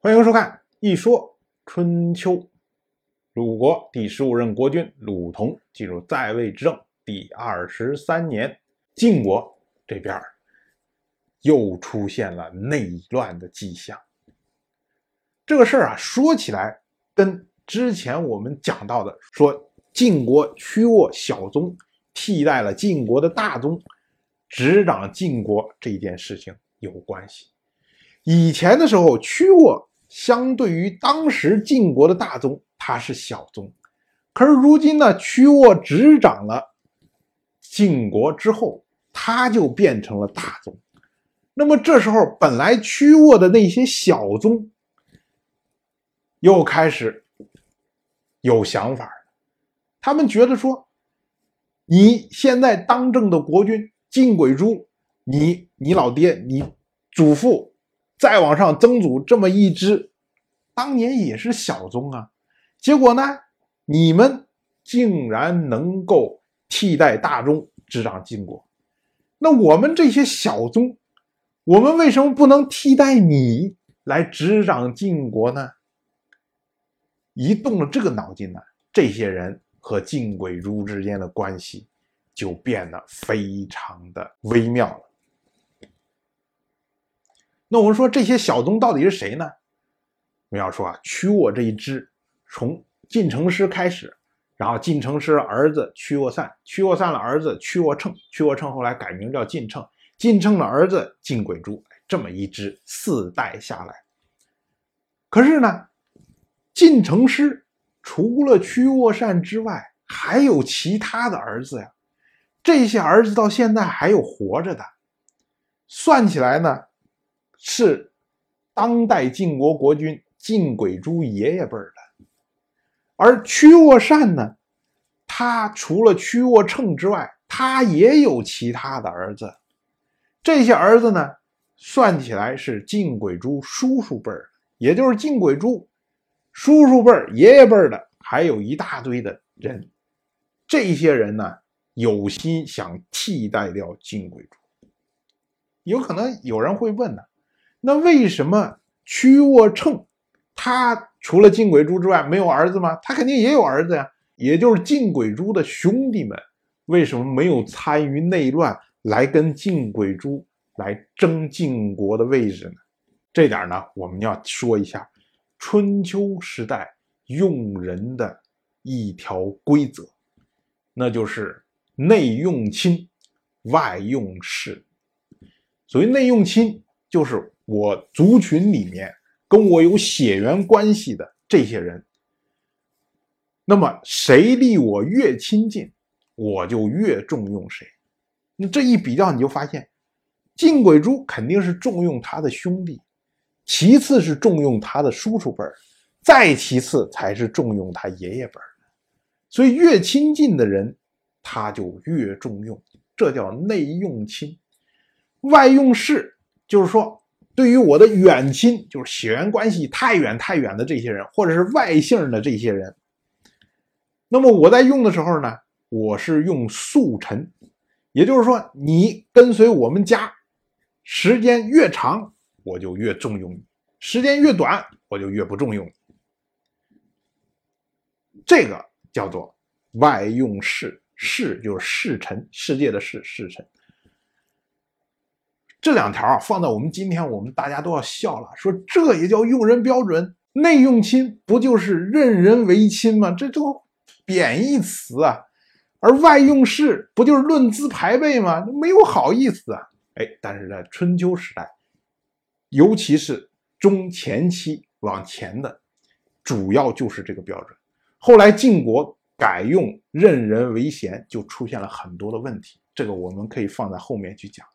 欢迎收看《一说春秋》。鲁国第十五任国君鲁同进入在位执政第二十三年，晋国这边又出现了内乱的迹象。这个事儿啊，说起来跟之前我们讲到的说晋国屈沃小宗替代了晋国的大宗，执掌晋国这件事情有关系。以前的时候，屈沃。相对于当时晋国的大宗，他是小宗，可是如今呢，屈沃执掌了晋国之后，他就变成了大宗。那么这时候，本来屈沃的那些小宗又开始有想法了，他们觉得说，你现在当政的国君晋轨珠，你你老爹，你祖父。再往上曾祖这么一支，当年也是小宗啊，结果呢，你们竟然能够替代大宗执掌晋国，那我们这些小宗，我们为什么不能替代你来执掌晋国呢？一动了这个脑筋呢，这些人和晋轨珠之间的关系就变得非常的微妙了。那我们说这些小宗到底是谁呢？我们要说啊，屈沃这一支，从晋成师开始，然后晋成师儿子屈沃散，屈沃散的儿子屈沃称，屈沃称后来改名叫晋称，晋称的儿子晋轨珠，这么一支四代下来。可是呢，晋成师除了屈沃善之外，还有其他的儿子呀，这些儿子到现在还有活着的，算起来呢。是当代晋国国君晋轨珠爷爷辈儿的，而屈沃善呢，他除了屈沃称之外，他也有其他的儿子。这些儿子呢，算起来是晋轨珠叔叔辈儿，也就是晋轨珠叔叔辈儿、爷爷辈儿的，还有一大堆的人。这些人呢，有心想替代掉晋轨珠。有可能有人会问呢？那为什么屈沃称他除了晋轨珠之外没有儿子吗？他肯定也有儿子呀，也就是晋轨珠的兄弟们，为什么没有参与内乱来跟晋轨珠来争晋国的位置呢？这点呢，我们要说一下春秋时代用人的一条规则，那就是内用亲，外用士。所谓内用亲，就是。我族群里面跟我有血缘关系的这些人，那么谁离我越亲近，我就越重用谁。那这一比较，你就发现，晋鬼珠肯定是重用他的兄弟，其次是重用他的叔叔辈儿，再其次才是重用他爷爷辈儿。所以越亲近的人，他就越重用，这叫内用亲，外用士，就是说。对于我的远亲，就是血缘关系太远太远的这些人，或者是外姓的这些人，那么我在用的时候呢，我是用速臣，也就是说，你跟随我们家时间越长，我就越重用你；时间越短，我就越不重用你。这个叫做外用士，士就是士臣，世界的士，士臣。这两条啊，放在我们今天，我们大家都要笑了。说这也叫用人标准？内用亲不就是任人唯亲吗？这都贬义词啊。而外用士不就是论资排辈吗？没有好意思啊。哎，但是在春秋时代，尤其是中前期往前的，主要就是这个标准。后来晋国改用任人唯贤，就出现了很多的问题。这个我们可以放在后面去讲。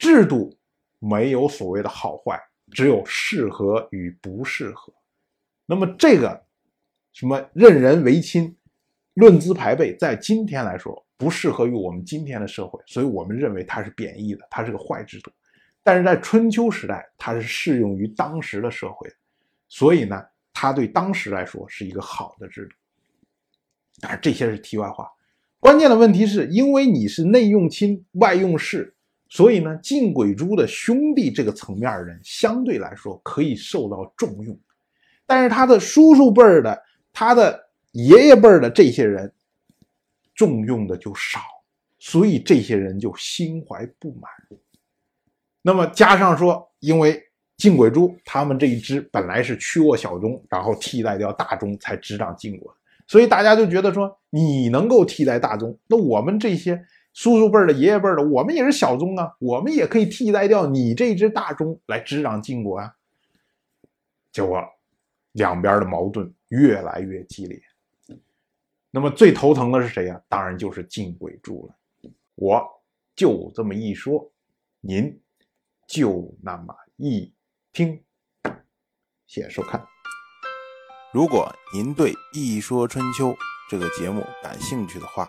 制度没有所谓的好坏，只有适合与不适合。那么这个什么任人唯亲、论资排辈，在今天来说不适合于我们今天的社会，所以我们认为它是贬义的，它是个坏制度。但是在春秋时代，它是适用于当时的社会，所以呢，它对当时来说是一个好的制度。但是这些是题外话，关键的问题是因为你是内用亲、外用士。所以呢，晋鬼珠的兄弟这个层面的人相对来说可以受到重用，但是他的叔叔辈儿的、他的爷爷辈儿的这些人重用的就少，所以这些人就心怀不满。那么加上说，因为晋鬼珠他们这一支本来是屈沃小钟，然后替代掉大钟才执掌晋国，所以大家就觉得说你能够替代大钟，那我们这些。叔叔辈的、爷爷辈的，我们也是小宗啊，我们也可以替代掉你这支大宗来执掌晋国啊。结果两边的矛盾越来越激烈。那么最头疼的是谁呀？当然就是晋轨柱了。我就这么一说，您就那么一听。谢谢收看。如果您对《一说春秋》这个节目感兴趣的话，